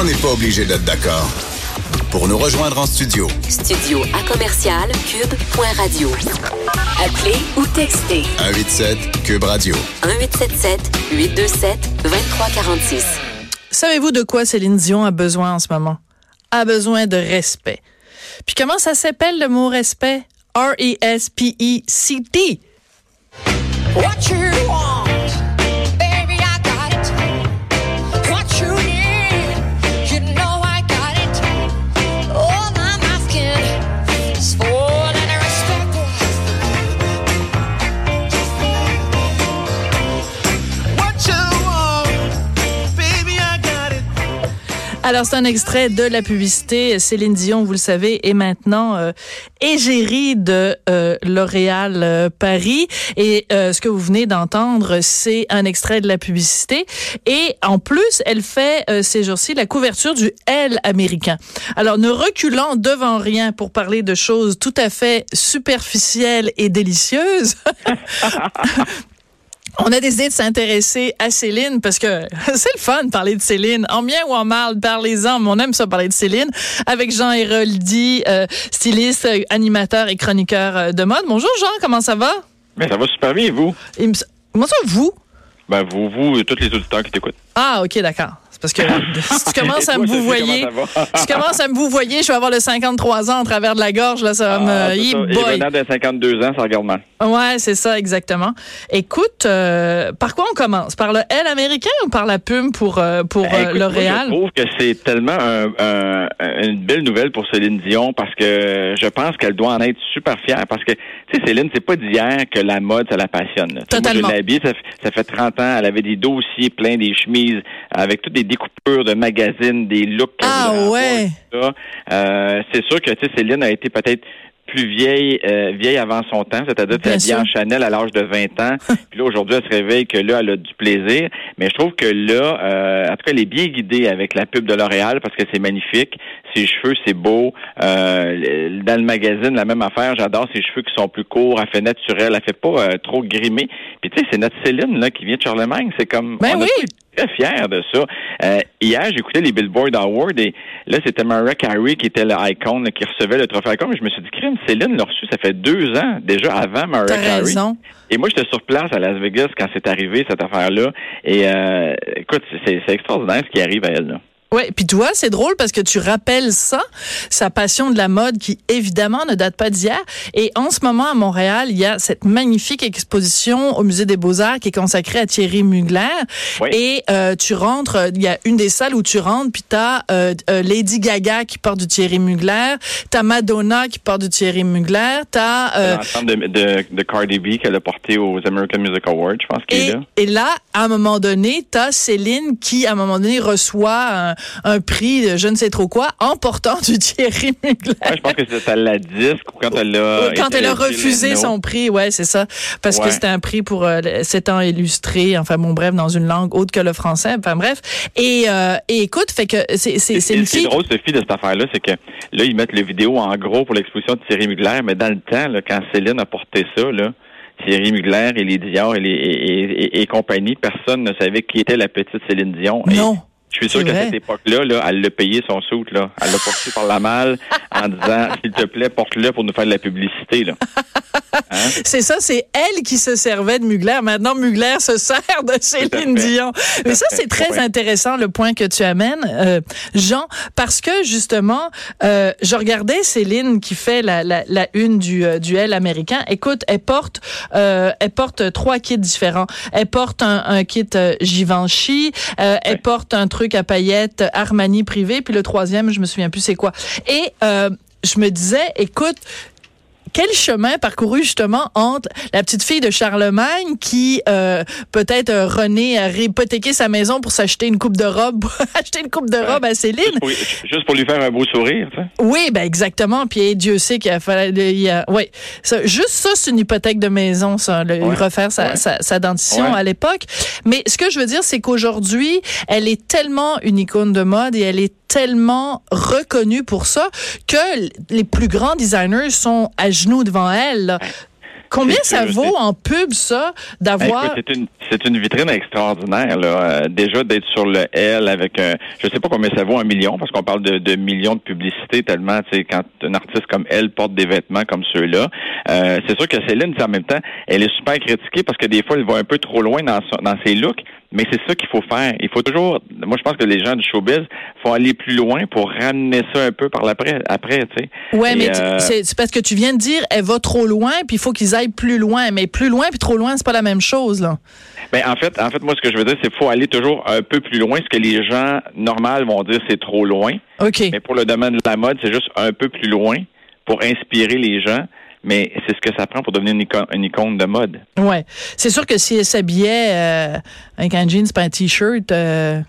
on n'est pas obligé d'être d'accord. Pour nous rejoindre en studio, Studio à commercial cube.radio. Appelez ou textez 187 Cube Radio. 1877 827 2346. Savez-vous de quoi Céline Dion a besoin en ce moment? A besoin de respect. Puis comment ça s'appelle le mot respect? R-E-S-P-E-C-T. What you want, Alors, c'est un extrait de la publicité. Céline Dion, vous le savez, est maintenant euh, égérie de euh, L'Oréal euh, Paris. Et euh, ce que vous venez d'entendre, c'est un extrait de la publicité. Et en plus, elle fait euh, ces jours-ci la couverture du L américain. Alors, ne reculant devant rien pour parler de choses tout à fait superficielles et délicieuses, On a décidé de s'intéresser à Céline parce que c'est le fun de parler de Céline. En bien ou en mal, parlez-en, mais on aime ça parler de Céline. Avec Jean Héroldi, euh, styliste, animateur et chroniqueur euh, de mode. Bonjour Jean, comment ça va? Mais ça va super bien, et vous? Comment ça, vous? Ben, vous, vous, et tous les auditeurs qui t'écoutent. Ah, OK, d'accord. Parce que si tu commences Et à me Sophie, vous voyer, comment ça va? si tu commences à me je vais avoir le 53 ans en travers de la gorge, là, ça va Ah, me... ça. Et boy. venant de 52 ans, ça regarde mal. Ouais, c'est ça, exactement. Écoute, euh, par quoi on commence? Par le L américain ou par la pub pour, euh, pour Ben, euh, L'Oréal? Je trouve que c'est tellement un- un- une belle nouvelle pour Céline Dion parce que je pense qu'elle doit en être super fière parce que, tu sais, Céline, c'est pas d'hier que la mode, ça la passionne. là. Totalement. Moi, je habillée, ça, fait- ça fait 30 ans. Elle avait des dossiers pleins, des chemises avec toutes des découpures de magazines, des looks. Ah, ouais. Euh, c'est sûr que, tu sais, Céline a été peut-être plus vieille euh, vieille avant son temps, c'est-à-dire qu'elle habillée en Chanel à l'âge de 20 ans. puis là, aujourd'hui, elle se réveille que là, elle a du plaisir. Mais je trouve que là, euh, en tout cas, elle est bien guidée avec la pub de L'Oréal parce que c'est magnifique. Ses cheveux, c'est beau. Euh, dans le magazine, la même affaire. J'adore ses cheveux qui sont plus courts. Elle fait naturel. Elle fait pas trop grimé. Puis tu sais, c'est notre Céline là qui vient de Charlemagne. C'est comme Ben on oui. Très fiers de ça. Euh, hier, j'écoutais les Billboard Awards et là, c'était Mariah Carey qui était l'icône qui recevait le trophée icône. Mais je me suis dit, crime, Céline l'a reçu, ça fait deux ans déjà avant Mariah Carey. raison. Et moi, j'étais sur place à Las Vegas quand c'est arrivé, cette affaire-là. Et euh, écoute, c'est c'est extraordinaire ce qui arrive à elle. Là. Ouais, puis toi, c'est drôle parce que tu rappelles ça, sa passion de la mode qui évidemment ne date pas d'hier. Et en ce moment à Montréal, il y a cette magnifique exposition au musée des Beaux-Arts qui est consacrée à Thierry Mugler. Oui. Et euh, tu rentres, il y a une des salles où tu rentres, puis t'as euh, euh, Lady Gaga qui porte du Thierry Mugler, t'as Madonna qui porte du Thierry Mugler, t'as euh, L'ensemble de, de, de Cardi B qu'elle a porté aux American Music Awards, je pense qu'il est Et, là. et là, à un moment donné, t'as Céline qui, à un moment donné, reçoit un, un prix de je ne sais trop quoi en portant du Thierry Mugler. Ouais, je pense que c'était à la disque ou quand elle a... Quand elle a refusé son prix, ouais, c'est ça, parce que c'était un prix pour euh, ans illustré, enfin bon bref, dans une langue autre que le français, enfin bref. Et, euh, et écoute, fait que c'est c'est c'est ce qui est drôle, Sophie, de cette affaire-là, c'est que là, ils mettent les vidéos en gros pour l'exposition de Thierry Mugler, mais dans le temps, là, quand Céline a porté ça, là, Thierry Mugler et les Dior et, les, et, et- et compagnie, personne ne savait qui était la petite Céline Dion. Non. Je suis sûr qu'à cette époque-là, là, elle l'a payé son soute, là. Elle l'a porté par la malle en disant, s'il te plaît, porte-le pour nous faire de la publicité, là. C'est ça, c'est elle qui se servait de Mugler. Maintenant, Mugler se sert de Céline. Dion. Mais ça, c'est très intéressant le point que tu amènes, euh, Jean, parce que justement, euh, je regardais Céline qui fait la, la, la une du euh, duel américain. Écoute, elle porte, euh, elle porte trois kits différents. Elle porte un, un kit Givenchy, elle Ouais. porte un truc à paillettes Armani privé, puis le troisième, je me souviens plus c'est quoi. Et euh, je me disais, écoute, quel chemin parcouru justement entre la petite fille de Charlemagne qui euh, peut-être euh, René a réhypothéqué sa maison pour s'acheter une coupe de robe, acheter une coupe de robe à Céline? Juste pour, juste pour lui faire un beau sourire. Oui, ben exactement. Puis Dieu sait qu'il a fallu, il y a, ouais, ça, juste ça, c'est une hypothèque de maison, ça, le, Ouais. refaire sa, Ouais. sa, sa dentition Ouais. à l'époque. Mais ce que je veux dire, c'est qu'aujourd'hui, elle est tellement une icône de mode et elle est tellement reconnue pour ça que les plus grands designers sont à genoux devant elle. là. Combien ça vaut en pub, ça, Ben, d'avoir... écoute, c'est une c'est une vitrine extraordinaire là. Euh, déjà d'être sur le L avec un je sais pas combien ça vaut un million parce qu'on parle de, de millions de publicités tellement tu sais quand un artiste comme elle porte des vêtements comme ceux-là. Euh, c'est sûr que Céline en même temps elle est super critiquée parce que des fois elle va un peu trop loin dans son- dans ses looks. Mais c'est ça qu'il faut faire. Il faut toujours. Moi, je pense que les gens du showbiz faut aller plus loin pour ramener ça un peu par l'après. Après, tu sais. Ouais, Et, mais euh, c'est c'est parce que tu viens de dire, elle va trop loin, puis il faut qu'ils aillent plus loin. Mais plus loin puis trop loin, c'est pas la même chose, là. Ben, en fait, en fait, moi, ce que je veux dire, c'est qu'il faut aller toujours un peu plus loin. Ce que les gens normaux vont dire, c'est trop loin. OK. Mais pour le domaine de la mode, c'est juste un peu plus loin pour inspirer les gens. Mais c'est ce que ça prend pour devenir une icône, une icône de mode. Ouais. C'est sûr que si elle s'habillait euh, avec un jeans pas un t-shirt, euh,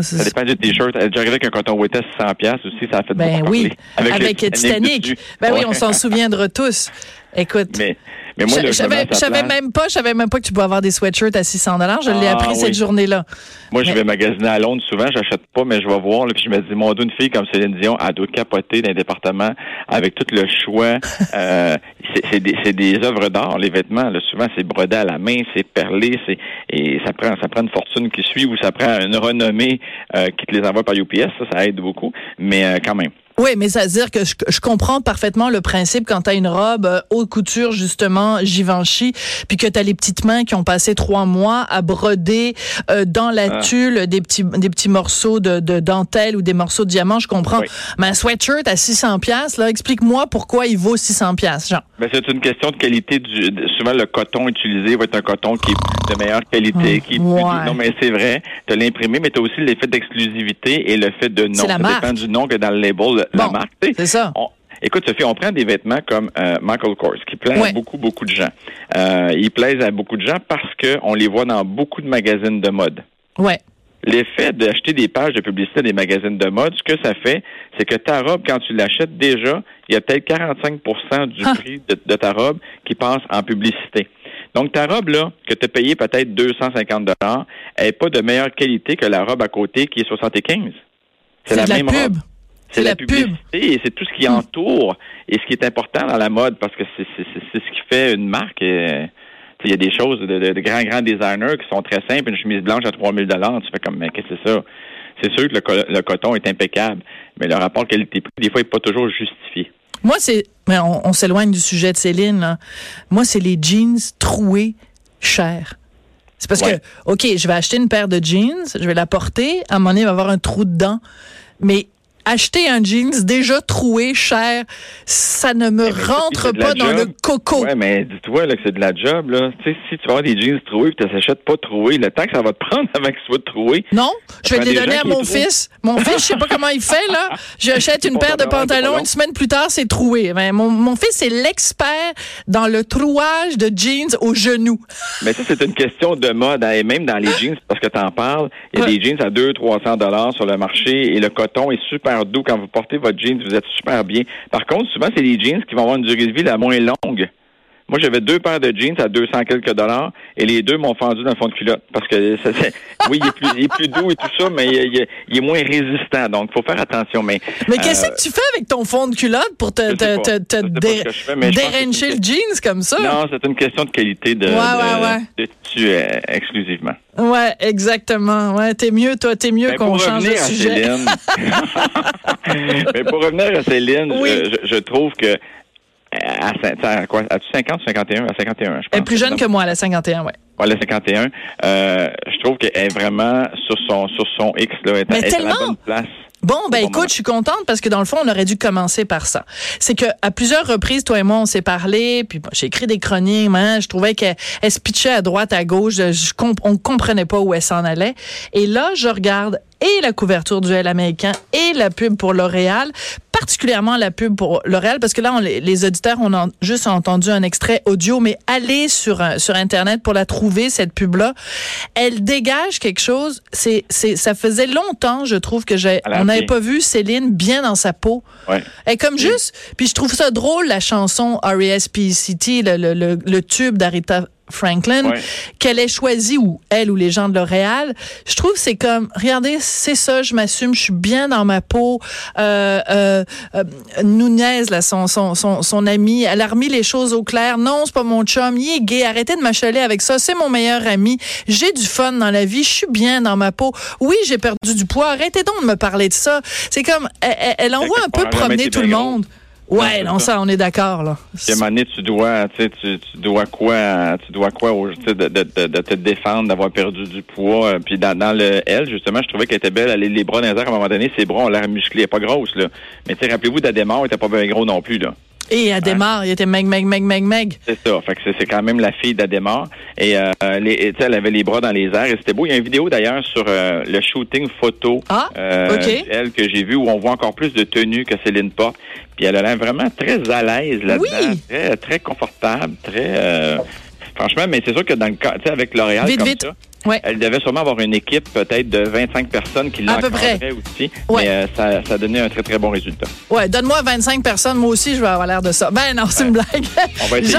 Ça dépend du t-shirt. Elle déjà arrivée avec un coton ouetté à 600 pièces aussi, ça a fait ben beaucoup oui, parler. avec, le Titanic. dessus. Ben oui, on s'en souviendra tous. Écoute. Mais, mais moi, je savais, place. même pas, je savais même pas que tu pouvais avoir des sweatshirts à 600 dollars. Je l'ai Ah, appris cette journée-là. Moi, je vais magasiner à Londres souvent, j'achète pas, mais je vais voir, là, puis je me dis, mon Dieu, une fille comme Céline Dion, elle doit capoter dans les départements avec tout le choix. euh, c'est- c'est des, c'est des œuvres d'art, les vêtements. Là, souvent, c'est brodé à la main, c'est perlé, c'est et ça prend ça prend une fortune qui suit ou ça prend une renommée euh, qui te les envoie par UPS, ça, ça aide beaucoup. Mais euh, quand même. Oui, mais ça veut dire que je, je comprends parfaitement le principe quand tu as une robe euh, haute couture, justement, Givenchy, puis que tu as les petites mains qui ont passé trois mois à broder euh, dans la Ah. tulle des petits, des petits morceaux de, de dentelle ou des morceaux de diamant, je comprends. Oui. Mais un sweatshirt à 600 pièces là, explique-moi pourquoi il vaut 600 pièces, genre. Ben, c'est une question de qualité du souvent le coton utilisé va être un coton qui est de meilleure qualité, qui est plus- Ouais. non mais c'est vrai, tu as l'imprimé mais tu as aussi l'effet d'exclusivité et le fait de nom. Ça marque. dépend du nom que dans le label la marque. c'est ça. On- Écoute, Sophie, on prend des vêtements comme euh, Michael Kors, qui plaisent Ouais. à beaucoup, beaucoup de gens. Euh, ils plaisent à beaucoup de gens parce qu'on les voit dans beaucoup de magazines de mode. Ouais. L'effet d'acheter des pages de publicité des magazines de mode, ce que ça fait, c'est que ta robe, quand tu l'achètes déjà, il y a peut-être 45% du Ah. prix de, de ta robe qui passe en publicité. Donc, ta robe, là, que tu as payée peut-être 250 elle n'est pas de meilleure qualité que la robe à côté qui est 75 C'est la même pub. robe. C'est la, la pub. publicité et c'est tout ce qui entoure et ce qui est important dans la mode parce que c'est ce qui fait une marque. il y a des choses de, de- de grands, grands designers qui sont très simples. Une chemise blanche à 3000 dollars, tu fais comme, mais qu'est-ce que c'est ça? C'est sûr que le, co- le coton est impeccable, mais le rapport qualité-prix, des fois, n'est pas toujours justifié. Moi, c'est. Mais on, on s'éloigne du sujet de Céline. là. Moi, c'est les jeans troués chers. C'est parce Ouais. que, OK, je vais acheter une paire de jeans, je vais la porter, à un moment donné, il va y avoir un trou dedans. Mais acheter un jeans déjà troué cher, ça ne me mais rentre pas dans job. le coco. Ouais, mais dis-toi que c'est de la job. Là. Tu sais, si tu vas avoir des jeans troués et tu t'achètes pas troués, le temps que ça va te prendre avant qu'ils soient troués, Non, je vais les donner à mon fils. Mon fils, je sais pas comment il fait, là. J'achète une paire de pantalons, une semaine plus tard, c'est troué. Ben, mon, mon fils, c'est l'expert dans le trouage de jeans au genou. Mais ça, c'est une question de mode. hein, Et même dans les jeans, parce que tu en parles, il y a Ouais. des jeans à 200-300 dollars sur le marché et le coton est super doux. Quand vous portez votre jeans, vous êtes super bien. Par contre, souvent, c'est des jeans qui vont avoir une durée de vie la moins longue. Moi, j'avais deux paires de jeans à 200 quelques dollars et les deux m'ont fendu dans le fond de culotte. Parce que, ça, oui, il est, plus, il est plus doux et tout ça, mais il est, il moins résistant. Donc, il faut faire attention. Mais, Mais qu'est-ce euh, que tu fais avec ton fond de culotte pour te, te, te, te dé- fais, dérancher le jeans comme ça? Non, c'est une question de qualité de, Ouais, ouais, ouais. de, tissu euh, exclusivement. Ouais, exactement. Ouais, t'es mieux, toi, t'es mieux qu'on change de sujet. Mais pour revenir à Céline, Oui. je, je- je trouve que à, à quoi, as-tu 50 ou 51? À 51, je pense. Elle est plus jeune que moi, elle a 51, ouais. Voilà, 51. Euh, je trouve qu'elle est vraiment sur son sur son X, là, elle est, Mais elle est à la tellement! bonne place. Bon, ben écoute, moment. je suis contente parce que dans le fond, on aurait dû commencer par ça. C'est que à plusieurs reprises, toi et moi, on s'est parlé, puis bon, j'ai écrit des chroniques, hein, je trouvais qu'elle elle se pitchait à droite, à gauche, je, je on comprenait pas où elle s'en allait. Et là, je regarde et la couverture du L américain et la pub pour L'Oréal, particulièrement la pub pour L'Oréal, parce que là, on, les, auditeurs, on a juste entendu un extrait audio, mais allez sur, un- sur Internet pour la trouver, cette pub-là. Elle dégage quelque chose, c'est, c'est, ça faisait longtemps, je trouve, que j'ai, on n'avait pas vu Céline bien dans sa peau. Ouais. Est comme juste, puis je trouve ça drôle, la chanson R.E.S.P.C.T., le, le, le, le tube d'Aretha Franklin, Ouais. qu'elle ait choisi, ou elle ou les gens de L'Oréal, je trouve c'est comme, regardez, c'est ça, je m'assume, je suis bien dans ma peau. Euh, euh, euh, Nunez, là, son, son, son, son ami, elle a remis les choses au clair. Non, c'est pas mon chum, il est gay, arrêtez de m'achaler avec ça, c'est mon meilleur ami. J'ai du fun dans la vie, je suis bien dans ma peau. Oui, j'ai perdu du poids, arrêtez donc de me parler de ça. C'est comme, elle, elle- envoie un peu promener tout le monde. Ouais, non, ça. on est d'accord, là. À un moment donné, tu dois, tu sais, tu, tu dois quoi, tu dois quoi, au- tu sais, de, de, te défendre, d'avoir perdu du poids. Euh, Puis dans, dans le elle, justement, je trouvais qu'elle était belle. Elle les bras dans les airs, à un moment donné, ses bras ont l'air musclés, elle est pas grosse là. Mais tu sais, rappelez-vous, d'Adémar, elle était pas bien gros non plus là. Et elle démarre, il était meg, meg, meg, meg, meg. C'est ça. Fait que c'est- quand même la fille d'Adémar. Et, euh, les, et, tu sais, elle avait les bras dans les airs et c'était beau. Il y a une vidéo d'ailleurs sur euh, le shooting photo Ah, euh, ok. elle que j'ai vu où on voit encore plus de tenue que Céline porte. Puis elle a l'air vraiment très à l'aise là-dedans, Oui. très très confortable, très euh, franchement. Mais c'est sûr que dans le cas, tu sais, avec L'Oréal comme vite. ça. Ouais. Elle devait sûrement avoir une équipe peut-être de 25 personnes qui l'encadraient aussi. Ouais. Mais euh, ça, ça a donné un très, très bon résultat. Ouais, donne-moi 25 personnes, moi aussi, je vais avoir l'air de ça. Ben non, c'est une blague. On va essayer